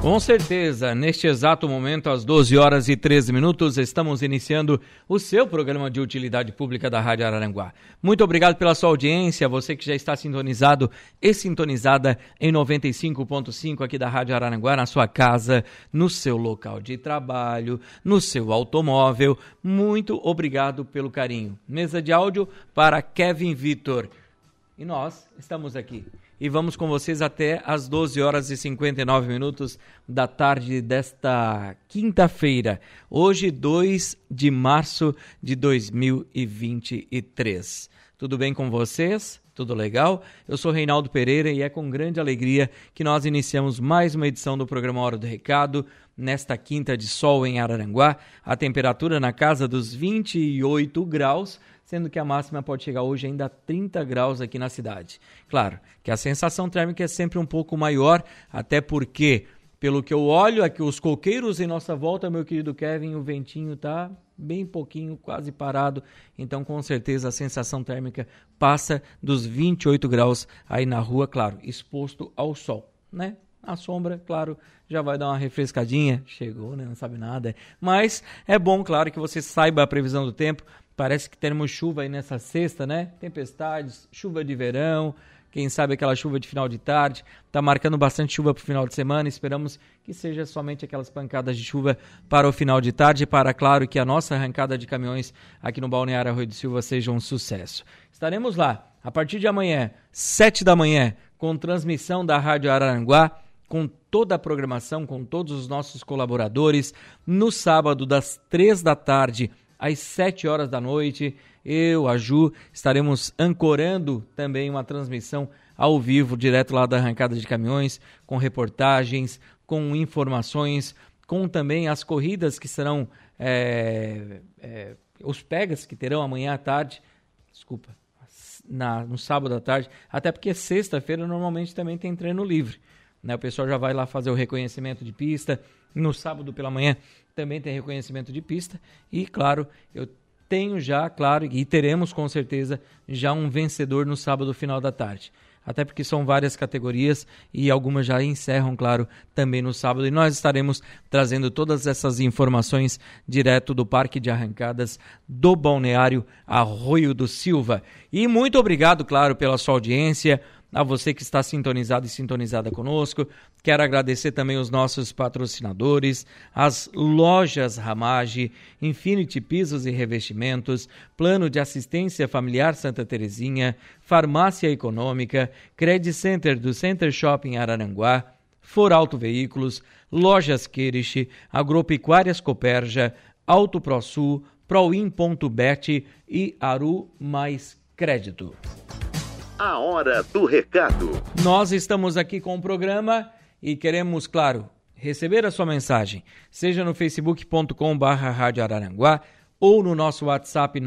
Com certeza, neste exato momento, às 12 horas e 13 minutos, estamos iniciando o seu programa de utilidade pública da Rádio Araranguá. Muito obrigado pela sua audiência, você que já está sintonizado e sintonizada em 95.5 aqui da Rádio Araranguá, na sua casa, no seu local de trabalho, no seu automóvel. Muito obrigado pelo carinho. Mesa de áudio para Kevin Vitor. E nós estamos aqui e vamos com vocês até às 12 horas e 59 minutos da tarde desta quinta-feira, hoje 2 de março de 2023. Tudo bem com vocês? Tudo legal? Eu sou Reinaldo Pereira e é com grande alegria que nós iniciamos mais uma edição do programa Hora do Recado, nesta quinta de sol em Araranguá, a temperatura na casa dos 28 graus sendo que a máxima pode chegar hoje ainda a 30 graus aqui na cidade. Claro que a sensação térmica é sempre um pouco maior, até porque, pelo que eu olho aqui, os coqueiros em nossa volta, meu querido Kevin, o ventinho está bem pouquinho, quase parado. Então, com certeza, a sensação térmica passa dos 28 graus aí na rua, claro, exposto ao sol, né? A sombra, claro, já vai dar uma refrescadinha. Chegou, né? Não sabe nada. Mas é bom, claro, que você saiba a previsão do tempo Parece que teremos chuva aí nessa sexta, né? Tempestades, chuva de verão, quem sabe aquela chuva de final de tarde. Está marcando bastante chuva para o final de semana. Esperamos que seja somente aquelas pancadas de chuva para o final de tarde, para, claro, que a nossa arrancada de caminhões aqui no Balneário Arroio de Silva seja um sucesso. Estaremos lá a partir de amanhã, sete da manhã, com transmissão da Rádio Araranguá com toda a programação, com todos os nossos colaboradores. No sábado, das três da tarde às 7 horas da noite. Eu, a Ju, estaremos ancorando também uma transmissão ao vivo, direto lá da arrancada de caminhões, com reportagens, com informações, com também as corridas que serão. É, é, os pegas que terão amanhã à tarde. Desculpa. Na, no sábado à tarde, até porque sexta-feira normalmente também tem treino livre. Né? O pessoal já vai lá fazer o reconhecimento de pista. No sábado pela manhã também tem reconhecimento de pista. E, claro, eu tenho já, claro, e teremos com certeza já um vencedor no sábado final da tarde. Até porque são várias categorias e algumas já encerram, claro, também no sábado. E nós estaremos trazendo todas essas informações direto do Parque de Arrancadas do Balneário Arroio do Silva. E muito obrigado, claro, pela sua audiência a você que está sintonizado e sintonizada conosco. Quero agradecer também os nossos patrocinadores, as lojas Ramage, Infinity Pisos e Revestimentos, Plano de Assistência Familiar Santa Terezinha, Farmácia Econômica, Credit Center do Center Shopping Araranguá, Foralto Veículos, Lojas Queriche, Agropecuárias Coperja, Auto ProSul, Proin.bet e Aru Mais Crédito. A hora do recado. Nós estamos aqui com o programa e queremos, claro, receber a sua mensagem, seja no facebook.com barra ou no nosso WhatsApp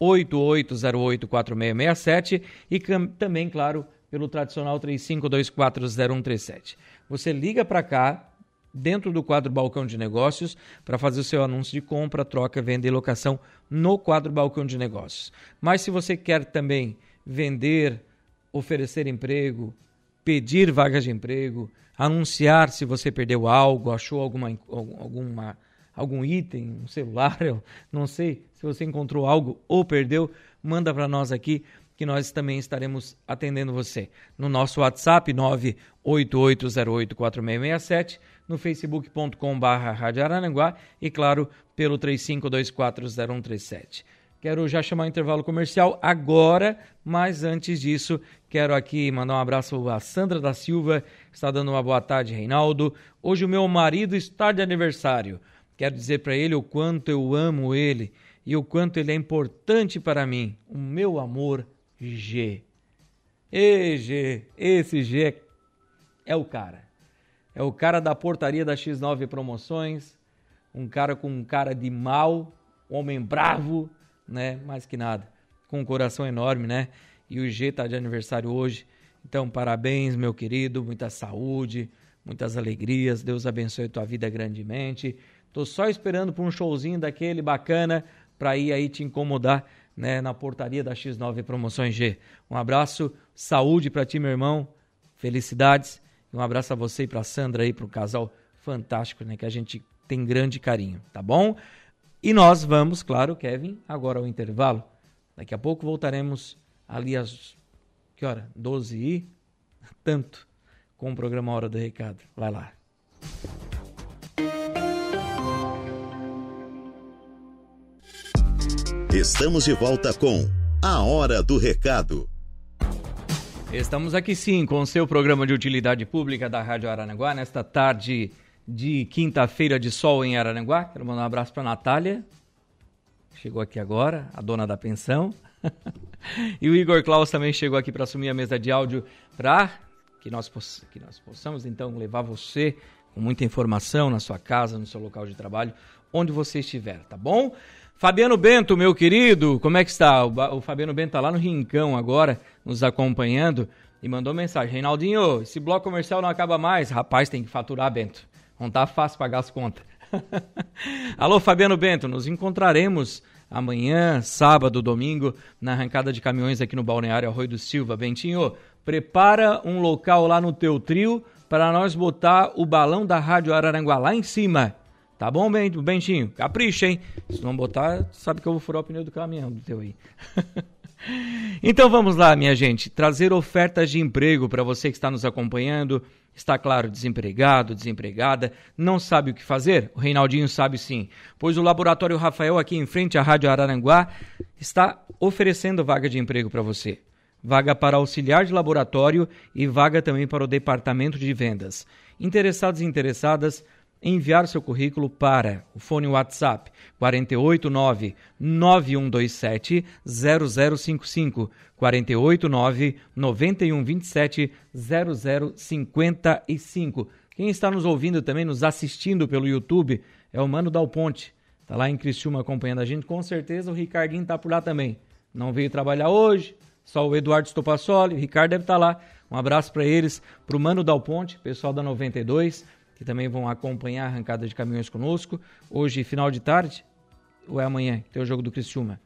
988084667 e também, claro, pelo tradicional 35240137. Você liga para cá, dentro do quadro Balcão de Negócios, para fazer o seu anúncio de compra, troca, venda e locação no quadro Balcão de Negócios. Mas se você quer também vender, oferecer emprego, pedir vagas de emprego, anunciar se você perdeu algo, achou alguma, alguma, algum item, um celular, eu não sei se você encontrou algo ou perdeu, manda para nós aqui que nós também estaremos atendendo você. No nosso WhatsApp 988084667, no facebook.com.br Rádio Araranguá e, claro, pelo 35240137. Quero já chamar o intervalo comercial agora, mas antes disso, quero aqui mandar um abraço a Sandra da Silva, está dando uma boa tarde, Reinaldo. Hoje o meu marido está de aniversário. Quero dizer para ele o quanto eu amo ele e o quanto ele é importante para mim. O meu amor, G. E G, esse G é o cara. É o cara da portaria da X9 Promoções, um cara com um cara de mal, um homem bravo, né? Mais que nada. Com um coração enorme, né? E o G tá de aniversário hoje. Então, parabéns, meu querido. Muita saúde, muitas alegrias. Deus abençoe tua vida grandemente. Tô só esperando por um showzinho daquele bacana para ir aí te incomodar né, na portaria da X9 Promoções G. Um abraço, saúde para ti, meu irmão, felicidades. E um abraço a você e para Sandra aí, para o casal fantástico, né, que a gente tem grande carinho, tá bom? E nós vamos, claro, Kevin, agora ao intervalo. Daqui a pouco voltaremos ali às que hora? 12 e tanto com o programa Hora do Recado. Vai lá. Estamos de volta com A Hora do Recado. Estamos aqui sim com o seu programa de utilidade pública da Rádio Araranguá nesta tarde de quinta-feira de sol em Araranguá. Quero mandar um abraço para Natália, chegou aqui agora, a dona da pensão. e o Igor Klaus também chegou aqui para assumir a mesa de áudio para que nós, que nós possamos então levar você com muita informação na sua casa, no seu local de trabalho, onde você estiver, tá bom? Fabiano Bento, meu querido, como é que está? O, o Fabiano Bento está lá no Rincão agora, nos acompanhando, e mandou mensagem: Reinaldinho, esse bloco comercial não acaba mais. Rapaz, tem que faturar, Bento. Não tá fácil pagar as contas. Alô, Fabiano Bento, nos encontraremos amanhã, sábado, domingo, na arrancada de caminhões aqui no Balneário Arroio do Silva. Bentinho, prepara um local lá no teu trio para nós botar o balão da Rádio Araranguá lá em cima. Tá bom, Bentinho? Capricha, hein? Se não botar, sabe que eu vou furar o pneu do caminhão do teu aí. então vamos lá, minha gente. Trazer ofertas de emprego para você que está nos acompanhando. Está claro, desempregado, desempregada, não sabe o que fazer? O Reinaldinho sabe sim, pois o Laboratório Rafael, aqui em frente à Rádio Araranguá, está oferecendo vaga de emprego para você. Vaga para auxiliar de laboratório e vaga também para o departamento de vendas. Interessados e interessadas, enviar seu currículo para o fone WhatsApp 489 9127 0055 489 9127 0055. Quem está nos ouvindo também, nos assistindo pelo YouTube, é o Mano Dal Ponte. Está lá em Criciúma acompanhando a gente. Com certeza o Ricardinho está por lá também. Não veio trabalhar hoje, só o Eduardo Stopassoli. O Ricardo deve estar tá lá. Um abraço para eles, para o Mano Dal Ponte, pessoal da 92 que também vão acompanhar a arrancada de caminhões conosco. Hoje, final de tarde, ou é amanhã, tem o jogo do Criciúma?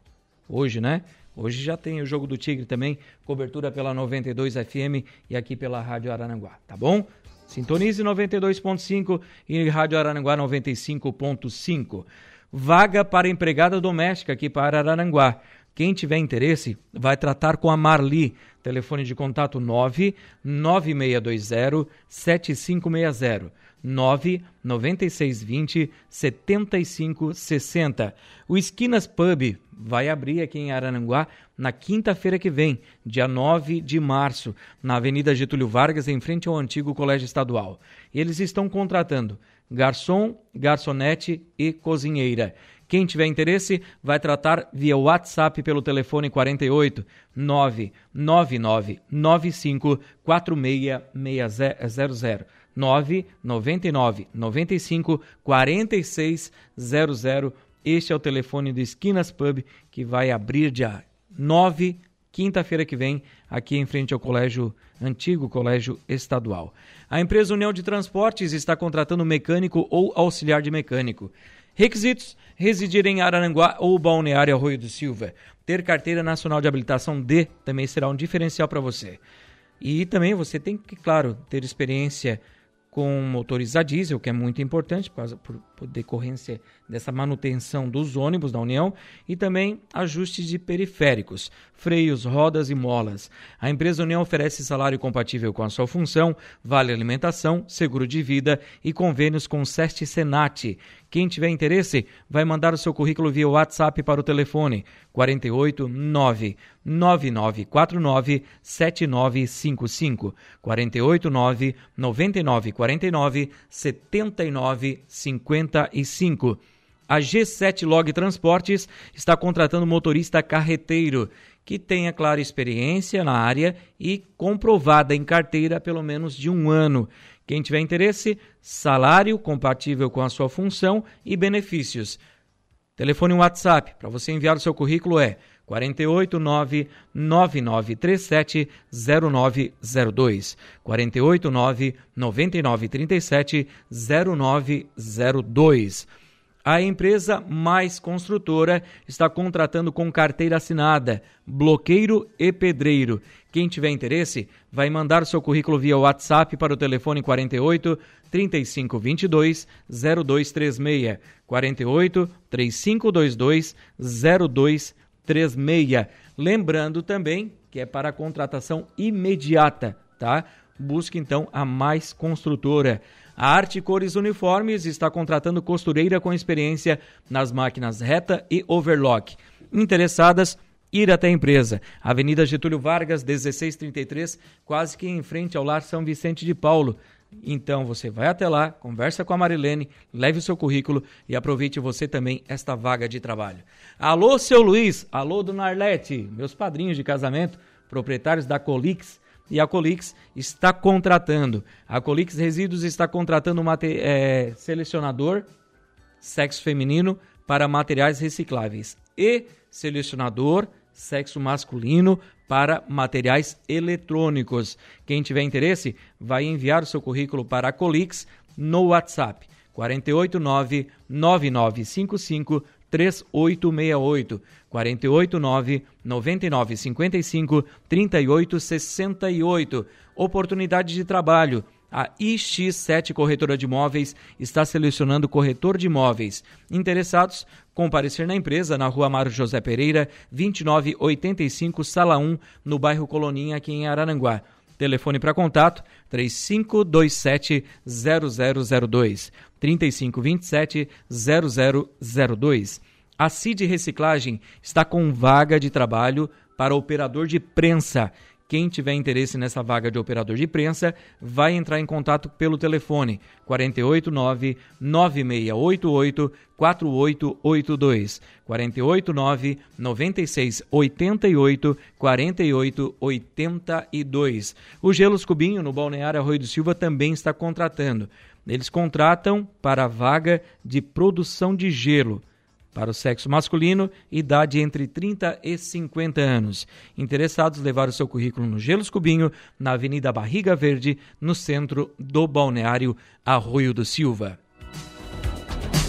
Hoje, né? Hoje já tem o jogo do Tigre também, cobertura pela 92 FM e aqui pela Rádio Arananguá, tá bom? Sintonize 92.5 e Rádio Arananguá 95.5. Vaga para empregada doméstica aqui para Araranguá. Quem tiver interesse, vai tratar com a Marli. Telefone de contato 99620 7560. 99620 7560. O Esquinas Pub vai abrir aqui em Arananguá na quinta-feira que vem, dia 9 de março, na Avenida Getúlio Vargas, em frente ao antigo Colégio Estadual. Eles estão contratando garçom, garçonete e cozinheira. Quem tiver interesse, vai tratar via WhatsApp pelo telefone 48 999 95 4600. 999 95 4600. Este é o telefone do Esquinas Pub que vai abrir dia 9, quinta-feira que vem, aqui em frente ao colégio antigo colégio estadual. A empresa União de Transportes está contratando mecânico ou auxiliar de mecânico. Requisitos: residir em Araranguá ou Balneário Arroio do Silva. Ter carteira nacional de habilitação D também será um diferencial para você. E também você tem que, claro, ter experiência com motores a diesel, que é muito importante por, por, por, decorrência dessa manutenção dos ônibus da União, e também ajustes de periféricos, freios, rodas e molas. A empresa União oferece salário compatível com a sua função, vale alimentação, seguro de vida e convênios com SEST Senat. Quem tiver interesse, vai mandar o seu currículo via WhatsApp para o telefone 48 9 9949 7955 48 9 9949 7955. A G7 Log Transportes está contratando motorista carreteiro que tenha clara experiência na área e comprovada em carteira pelo menos de um ano. Quem tiver interesse, salário compatível com a sua função e benefícios. Telefone WhatsApp para você enviar o seu currículo é 489 9937 0902 489 9937 0902 A empresa Mais Construtora está contratando com carteira assinada, bloqueiro e pedreiro. Quem tiver interesse, vai mandar seu currículo via WhatsApp para o telefone 48 35 22 0236. 48 3522 0236. Lembrando também que é para contratação imediata, tá? Busque então a Mais Construtora. A Arte Cores Uniformes está contratando costureira com experiência nas máquinas reta e overlock. Interessadas, ir até a empresa. Avenida Getúlio Vargas, 1633, quase que em frente ao Lar São Vicente de Paulo. Então você vai até lá, conversa com a Marilene, leve o seu currículo e aproveite você também esta vaga de trabalho. Alô, seu Luiz, alô, dona Arlete, meus padrinhos de casamento, proprietários da Colix e a Colix está contratando. A Colix Resíduos está contratando um é, selecionador sexo feminino para materiais recicláveis e selecionador sexo masculino para materiais eletrônicos. Quem tiver interesse, vai enviar o seu currículo para a Colix no WhatsApp 489 9955 3868 489 9955 3868. Oportunidade de trabalho. A iX7 Corretora de Imóveis está selecionando corretor de imóveis. Interessados, comparecer na empresa na rua Mário José Pereira, 2985, sala 1, no bairro Coloninha, aqui em Araranguá. Telefone para contato 3527 0002 3527 0002. A CID Reciclagem está com vaga de trabalho para operador de prensa. Quem tiver interesse nessa vaga de operador de prensa, vai entrar em contato pelo telefone 489 9688 4882 489 9688 4882. O Gelos Cubinho no Balneário Arroio do Silva também está contratando. Eles contratam para a vaga de produção de gelo para o sexo masculino, idade entre 30 e 50 anos. Interessados levar o seu currículo no Gelos Cubinho, na Avenida Barriga Verde, no centro do balneário Arroio do Silva.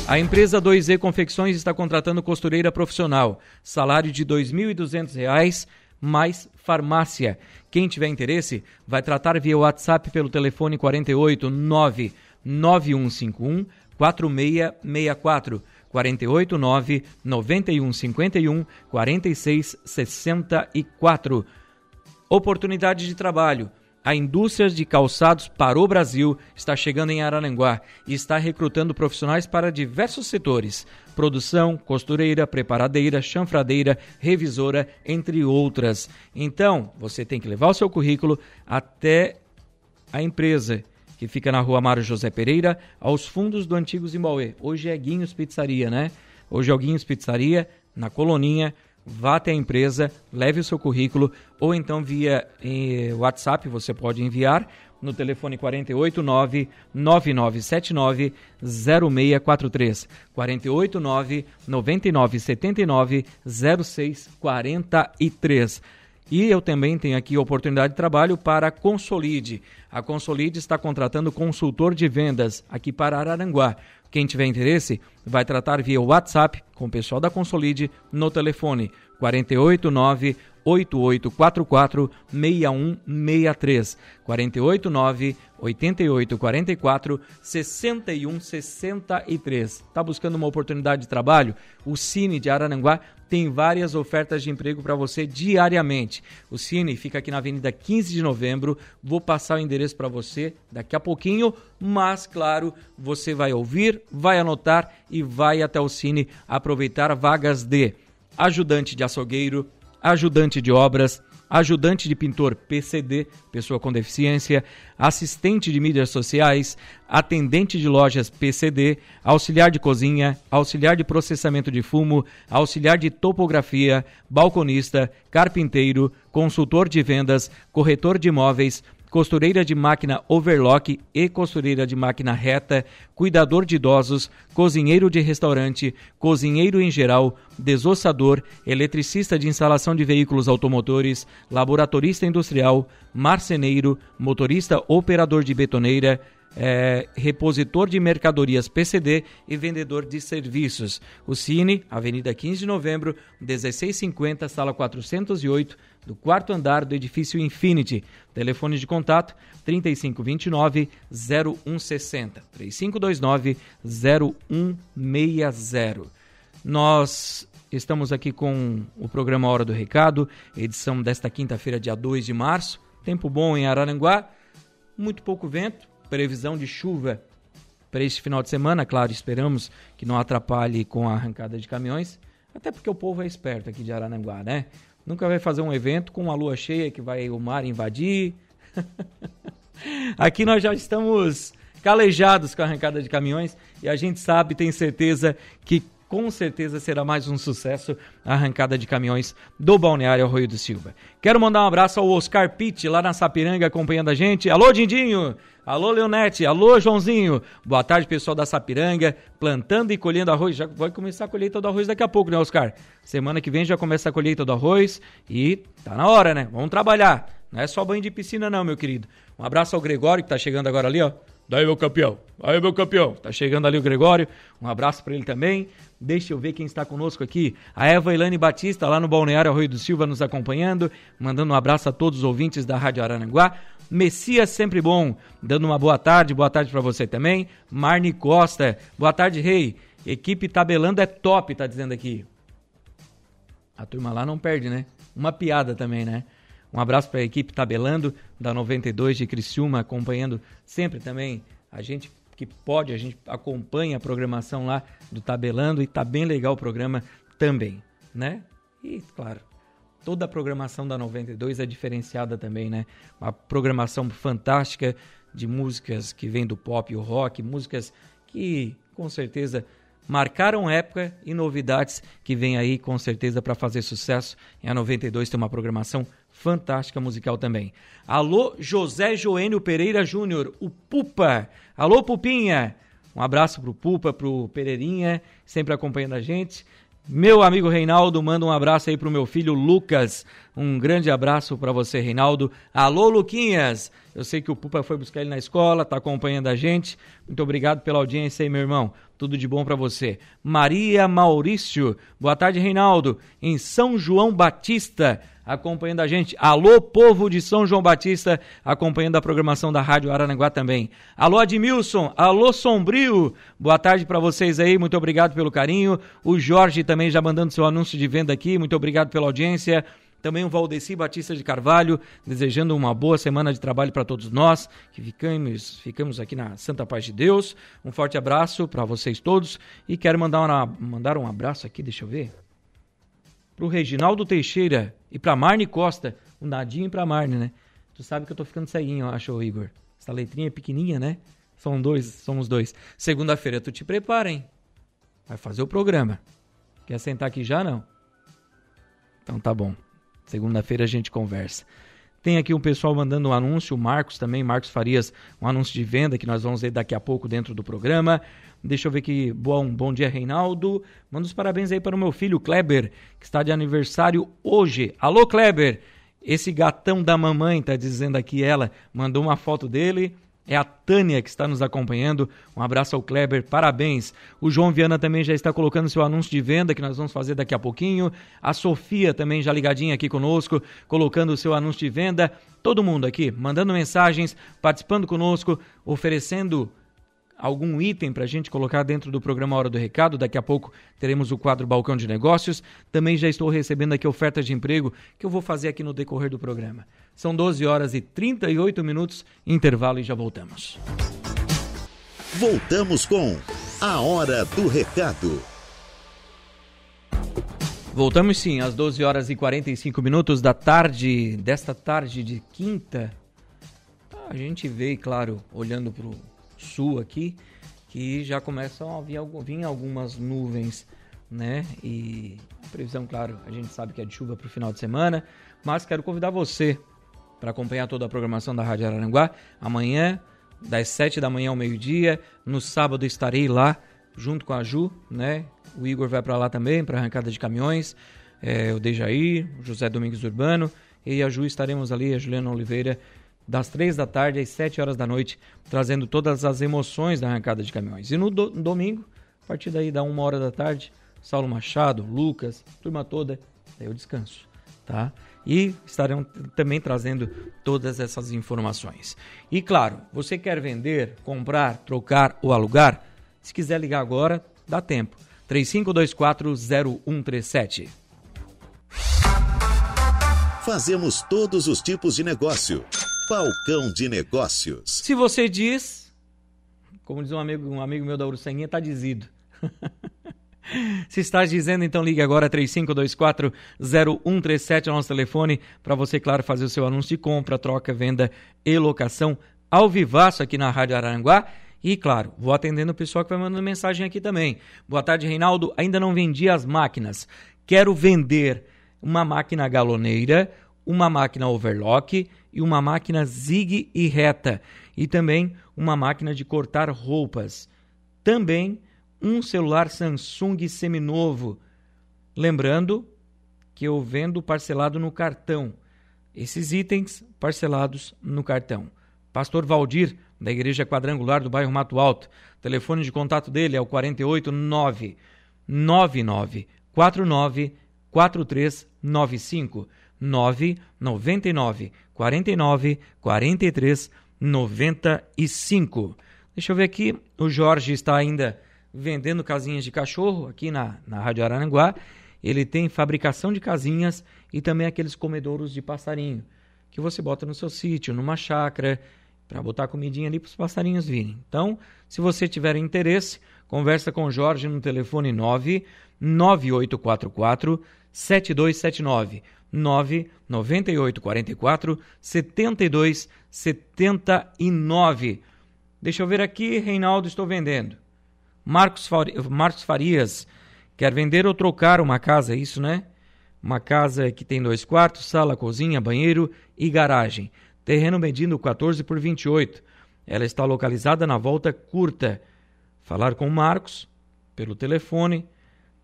A empresa 2E Confecções está contratando costureira profissional. Salário de R$ 2.200 mais farmácia. Quem tiver interesse, vai tratar via WhatsApp pelo telefone 48 9 9151 4664 489 9151 4664. Oportunidade de trabalho. A indústria de calçados para o Brasil está chegando em Araranguá e está recrutando profissionais para diversos setores: produção, costureira, preparadeira, chanfradeira, revisora, entre outras. Então, você tem que levar o seu currículo até a empresa que fica na rua Mário José Pereira, aos fundos do antigo Zimbauê. Hoje é Guinhos Pizzaria, né? Hoje é o Guinhos Pizzaria, na Coloninha. Vá até a empresa, leve o seu currículo ou então via eh, WhatsApp você pode enviar no telefone 489 9979 0643 489 9979 0643 e eu também tenho aqui oportunidade de trabalho para a Consolide. A Consolide está contratando consultor de vendas aqui para Araranguá. Quem tiver interesse, vai tratar via WhatsApp com o pessoal da Consolide no telefone 489 8844 6163 489 8844 6163. Tá buscando uma oportunidade de trabalho? O Cine de Arananguá tem várias ofertas de emprego para você diariamente. O Cine fica aqui na Avenida 15 de Novembro. Vou passar o endereço para você daqui a pouquinho, mas claro, você vai ouvir, vai anotar e vai até o Cine aproveitar vagas de ajudante de açougueiro, ajudante de obras, ajudante de pintor PCD, pessoa com deficiência, assistente de mídias sociais, atendente de lojas PCD, auxiliar de cozinha, auxiliar de processamento de fumo, auxiliar de topografia, balconista, carpinteiro, consultor de vendas, corretor de imóveis, costureira de máquina overlock e costureira de máquina reta, cuidador de idosos, cozinheiro de restaurante, cozinheiro em geral, desossador, eletricista de instalação de veículos automotores, laboratorista industrial, marceneiro, motorista operador de betoneira, é, repositor de mercadorias PCD e vendedor de serviços. O Cine, Avenida 15 de Novembro, 1650, sala 408, do quarto andar do edifício Infinity. Telefone de contato 3529 0160 3529 0160. Nós estamos aqui com o programa Hora do Recado, edição desta quinta-feira, dia 2 de março. Tempo bom em Araranguá, muito pouco vento, previsão de chuva para este final de semana. Claro, esperamos que não atrapalhe com a arrancada de caminhões, até porque o povo é esperto aqui de Araranguá, né? Nunca vai fazer um evento com uma lua cheia que vai o mar invadir. aqui nós já estamos calejados com a arrancada de caminhões e a gente sabe, tem certeza que com certeza será mais um sucesso a arrancada de caminhões do Balneário Arroio do Silva. Quero mandar um abraço ao Oscar Pitt, lá na Sapiranga, acompanhando a gente. Alô, Dindinho! Alô, Leonete! Alô, Joãozinho! Boa tarde, pessoal da Sapiranga, plantando e colhendo arroz. Já vai começar a colheita do arroz daqui a pouco, né, Oscar? Semana que vem já começa a colheita do arroz e tá na hora, né? Vamos trabalhar. Não é só banho de piscina, não, meu querido. Um abraço ao Gregório, que tá chegando agora ali, ó. Daí, meu campeão. Aí, meu campeão. Tá chegando ali o Gregório. Um abraço para ele também. Deixa eu ver quem está conosco aqui. A Eva Ilane Batista, lá no Balneário Arroio do Silva, nos acompanhando. Mandando um abraço a todos os ouvintes da Rádio Arananguá. Messias Sempre Bom, dando uma boa tarde. Boa tarde para você também. Marne Costa. Boa tarde, Rei. Equipe tabelando é top, tá dizendo aqui. A turma lá não perde, né? Uma piada também, né? Um abraço para a equipe tabelando da 92 de Criciúma, acompanhando sempre também a gente que pode, a gente acompanha a programação lá do Tabelando e tá bem legal o programa também, né? E claro, toda a programação da 92 é diferenciada também, né? Uma programação fantástica de músicas que vem do pop e o rock, músicas que com certeza marcaram época e novidades que vem aí com certeza para fazer sucesso. E a 92 tem uma programação fantástica musical também. Alô, José Joênio Pereira Júnior, o Pupa. Alô, Pupinha. Um abraço pro Pupa, pro Pereirinha, sempre acompanhando a gente. Meu amigo Reinaldo, manda um abraço aí pro meu filho Lucas. Um grande abraço para você, Reinaldo. Alô, Luquinhas. Eu sei que o Pupa foi buscar ele na escola, tá acompanhando a gente. Muito obrigado pela audiência aí, meu irmão. Tudo de bom para você. Maria Maurício. Boa tarde, Reinaldo. Em São João Batista acompanhando a gente. Alô, povo de São João Batista, acompanhando a programação da Rádio Araranguá também. Alô, Admilson. Alô, Sombrio. Boa tarde para vocês aí, muito obrigado pelo carinho. O Jorge também já mandando seu anúncio de venda aqui, muito obrigado pela audiência. Também o Valdeci Batista de Carvalho, desejando uma boa semana de trabalho para todos nós, que ficamos, ficamos aqui na Santa Paz de Deus. Um forte abraço para vocês todos e quero mandar, uma, mandar um abraço aqui, deixa eu ver para o Reginaldo Teixeira e para Marne Costa. Um dadinho para Marne, né? Tu sabe que eu tô ficando ceguinho, eu acho, Igor. Essa letrinha é pequenininha, né? São dois, somos dois. Segunda-feira tu te prepara, hein? Vai fazer o programa. Quer sentar aqui já, não? Então tá bom. Segunda-feira a gente conversa. Tem aqui um pessoal mandando um anúncio, o Marcos também, Marcos Farias, um anúncio de venda que nós vamos ver daqui a pouco dentro do programa. Deixa eu ver aqui. Bom, bom dia, Reinaldo. Manda os parabéns aí para o meu filho, Kleber, que está de aniversário hoje. Alô, Kleber! Esse gatão da mamãe, tá dizendo aqui ela, mandou uma foto dele. É a Tânia que está nos acompanhando. Um abraço ao Kleber, parabéns. O João Viana também já está colocando seu anúncio de venda, que nós vamos fazer daqui a pouquinho. A Sofia também já ligadinha aqui conosco, colocando o seu anúncio de venda. Todo mundo aqui mandando mensagens, participando conosco, oferecendo algum item para a gente colocar dentro do programa Hora do Recado. Daqui a pouco teremos o quadro Balcão de Negócios. Também já estou recebendo aqui ofertas de emprego que eu vou fazer aqui no decorrer do programa. São 12 horas e 38 minutos, intervalo e já voltamos. Voltamos com a Hora do Recado. Voltamos sim, às 12 horas e 45 minutos da tarde, desta tarde de quinta. A gente vê, claro, olhando para o sul aqui, que já começam a vir, vir algumas nuvens, né? E previsão, claro, a gente sabe que é de chuva para o final de semana, mas quero convidar você para acompanhar toda a programação da Rádio Araranguá. Amanhã, das 7 da manhã ao meio-dia, no sábado estarei lá junto com a Ju, né? O Igor vai para lá também para arrancada de caminhões, é, o Dejair, o José Domingos Urbano e a Ju estaremos ali, a Juliana Oliveira das três da tarde às sete horas da noite, trazendo todas as emoções da arrancada de caminhões. E no, do, no domingo, a partir daí da uma hora da tarde, Saulo Machado, Lucas, turma toda, daí eu descanso, tá? E estarão também trazendo todas essas informações. E claro, você quer vender, comprar, trocar ou alugar? Se quiser ligar agora, dá tempo. 35240137. Fazemos todos os tipos de negócio. Balcão de Negócios. Se você diz, como diz um amigo, um amigo meu da Uruçanguinha, tá dizido. Se está dizendo, então ligue agora 3524-0137, é nosso telefone, para você, claro, fazer o seu anúncio de compra, troca, venda e locação ao vivaço aqui na Rádio Araranguá. E, claro, vou atendendo o pessoal que vai mandando mensagem aqui também. Boa tarde, Reinaldo. Ainda não vendi as máquinas. Quero vender uma máquina galoneira, uma máquina overlock e uma máquina zig e reta. E também uma máquina de cortar roupas. Também um celular Samsung seminovo. Lembrando que eu vendo parcelado no cartão. Esses itens parcelados no cartão. Pastor Valdir, da Igreja Quadrangular do bairro Mato Alto. Telefone de contato dele é o 489 9949 4395 999 49 43 95. Deixa eu ver aqui, o Jorge está ainda vendendo casinhas de cachorro aqui na, na Rádio Araranguá. Ele tem fabricação de casinhas e também aqueles comedouros de passarinho que você bota no seu sítio, numa chácara, para botar comidinha ali para os passarinhos virem. Então, se você tiver interesse, conversa com o Jorge no telefone 9 9844 7279 99844 7279. Deixa eu ver aqui, Reinaldo, estou vendendo. Marcos, Marcos Farias quer vender ou trocar uma casa, é isso, né? Uma casa que tem dois quartos, sala, cozinha, banheiro e garagem. Terreno medindo 14 por 28. Ela está localizada na volta curta. Falar com Marcos pelo telefone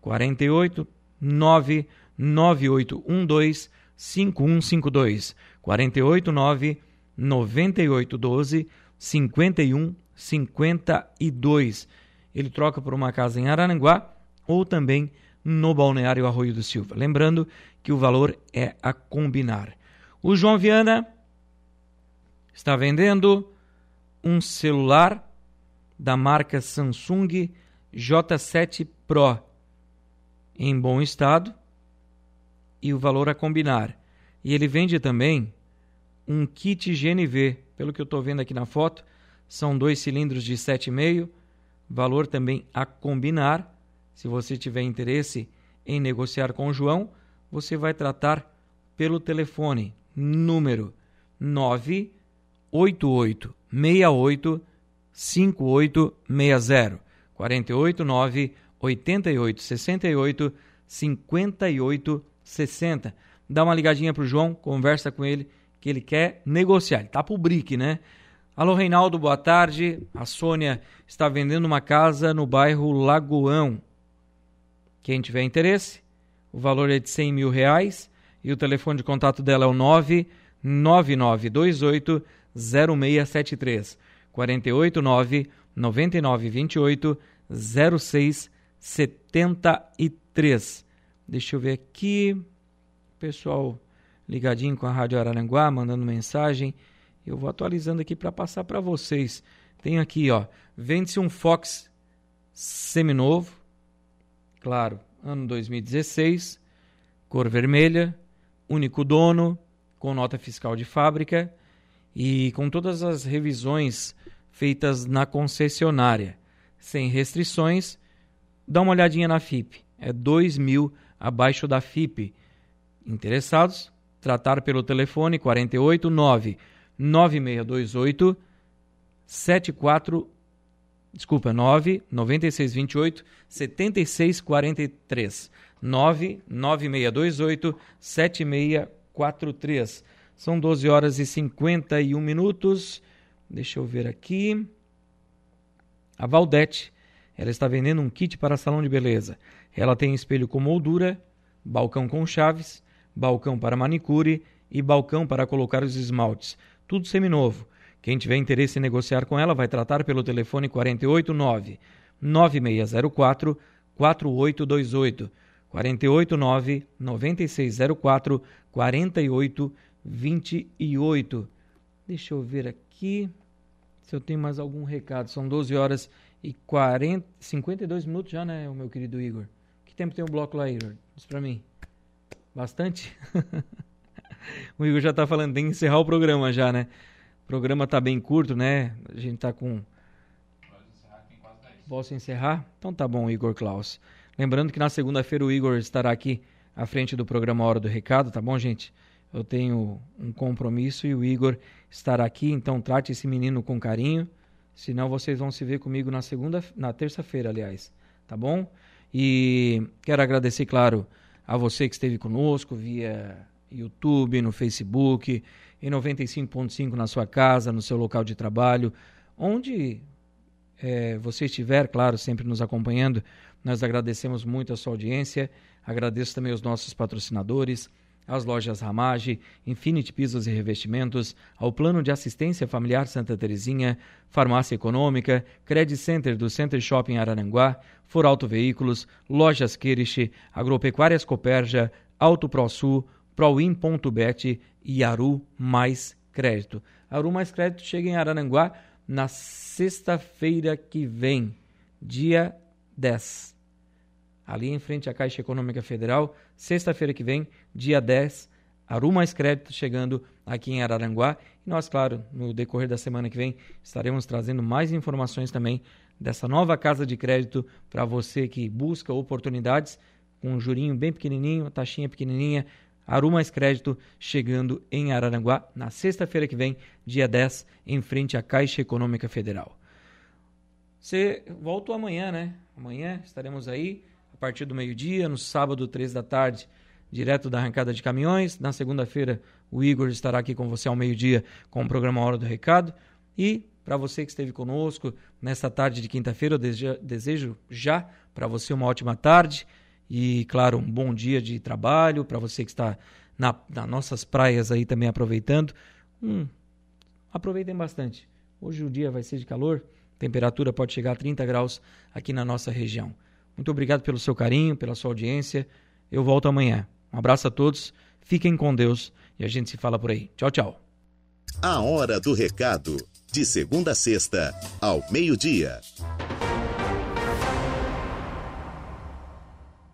48 99812 5152 489 9812 5152 ele troca por uma casa em Araranguá ou também no Balneário Arroio do Silva. Lembrando que o valor é a combinar. O João Viana está vendendo um celular da marca Samsung J7 Pro em bom estado e o valor a combinar. E ele vende também um kit GNV, pelo que eu estou vendo aqui na foto, são dois cilindros de 7,5 valor também a combinar. Se você tiver interesse em negociar com o João, você vai tratar pelo telefone número 988 68 5860 489 88 68 58 60. Dá uma ligadinha pro João, conversa com ele que ele quer negociar. Ele tá pro brick, né? Alô, Reinaldo, boa tarde. A Sônia está vendendo uma casa no bairro Lagoão. Quem tiver interesse, o valor é de 100 mil reais e o telefone de contato dela é o 99928 0673 489 9928 0673. Deixa eu ver aqui. Pessoal ligadinho com a Rádio Araranguá, mandando mensagem. Eu vou atualizando aqui para passar para vocês. Tem aqui, ó, vende-se um Fox seminovo, claro, ano 2016, cor vermelha, único dono, com nota fiscal de fábrica e com todas as revisões feitas na concessionária, sem restrições. Dá uma olhadinha na FIP, é 2 mil abaixo da FIP. Interessados? Tratar pelo telefone 489 9628 74 desculpa, 9 9628 7643 9 9628 7643. São 12 horas e 51 minutos. Deixa eu ver aqui. A Valdete, ela está vendendo um kit para salão de beleza. Ela tem espelho com moldura, balcão com chaves, balcão para manicure e balcão para colocar os esmaltes tudo seminovo. Quem tiver interesse em negociar com ela vai tratar pelo telefone 489 9604 4828 489 9604 4828. Deixa eu ver aqui se eu tenho mais algum recado. São 12 horas e 40, 52 minutos já, né, o meu querido Igor? Que tempo tem o bloco lá, Igor? Diz pra mim. Bastante? o Igor já tá falando, tem que encerrar o programa já, né? O programa tá bem curto, né? A gente tá com. Posso encerrar? Então tá bom, Igor Klaus. Lembrando que na segunda-feira o Igor estará aqui à frente do programa Hora do Recado, tá bom, gente? Eu tenho um compromisso e o Igor estará aqui, então trate esse menino com carinho. Senão vocês vão se ver comigo na segunda, na terça-feira, aliás, tá bom? E quero agradecer, claro, a você que esteve conosco via YouTube, no Facebook, em 95.5 na sua casa, no seu local de trabalho, onde é, você estiver, claro, sempre nos acompanhando. Nós agradecemos muito a sua audiência, agradeço também os nossos patrocinadores às lojas Ramage, Infinity Pisos e Revestimentos, ao Plano de Assistência Familiar Santa Terezinha, Farmácia Econômica, Credit Center do Center Shopping Araranguá, Foralto Veículos, Lojas Queriche, Agropecuárias Coperja, Auto ProSul, Proin.bet e Aru Mais Crédito. Aru Mais Crédito chega em Araranguá na sexta-feira que vem, dia 10 ali em frente à Caixa Econômica Federal, sexta-feira que vem, dia 10, Aru Mais Crédito chegando aqui em Araranguá. E nós, claro, no decorrer da semana que vem, estaremos trazendo mais informações também dessa nova casa de crédito para você que busca oportunidades com um jurinho bem pequenininho, taxinha pequenininha. Aru Mais Crédito chegando em Araranguá na sexta-feira que vem, dia 10, em frente à Caixa Econômica Federal. Você volta amanhã, né? Amanhã estaremos aí a partir do meio-dia, no sábado, três da tarde, direto da arrancada de caminhões. Na segunda-feira, o Igor estará aqui com você ao meio-dia com o programa Hora do Recado. E para você que esteve conosco nesta tarde de quinta-feira, eu desejo já para você uma ótima tarde e, claro, um bom dia de trabalho. Para você que está na, nas nossas praias aí também aproveitando, hum, aproveitem bastante. Hoje o dia vai ser de calor, temperatura pode chegar a 30 graus aqui na nossa região. Muito obrigado pelo seu carinho, pela sua audiência. Eu volto amanhã. Um abraço a todos, fiquem com Deus e a gente se fala por aí. Tchau, tchau. A Hora do Recado, de segunda a sexta, ao meio-dia.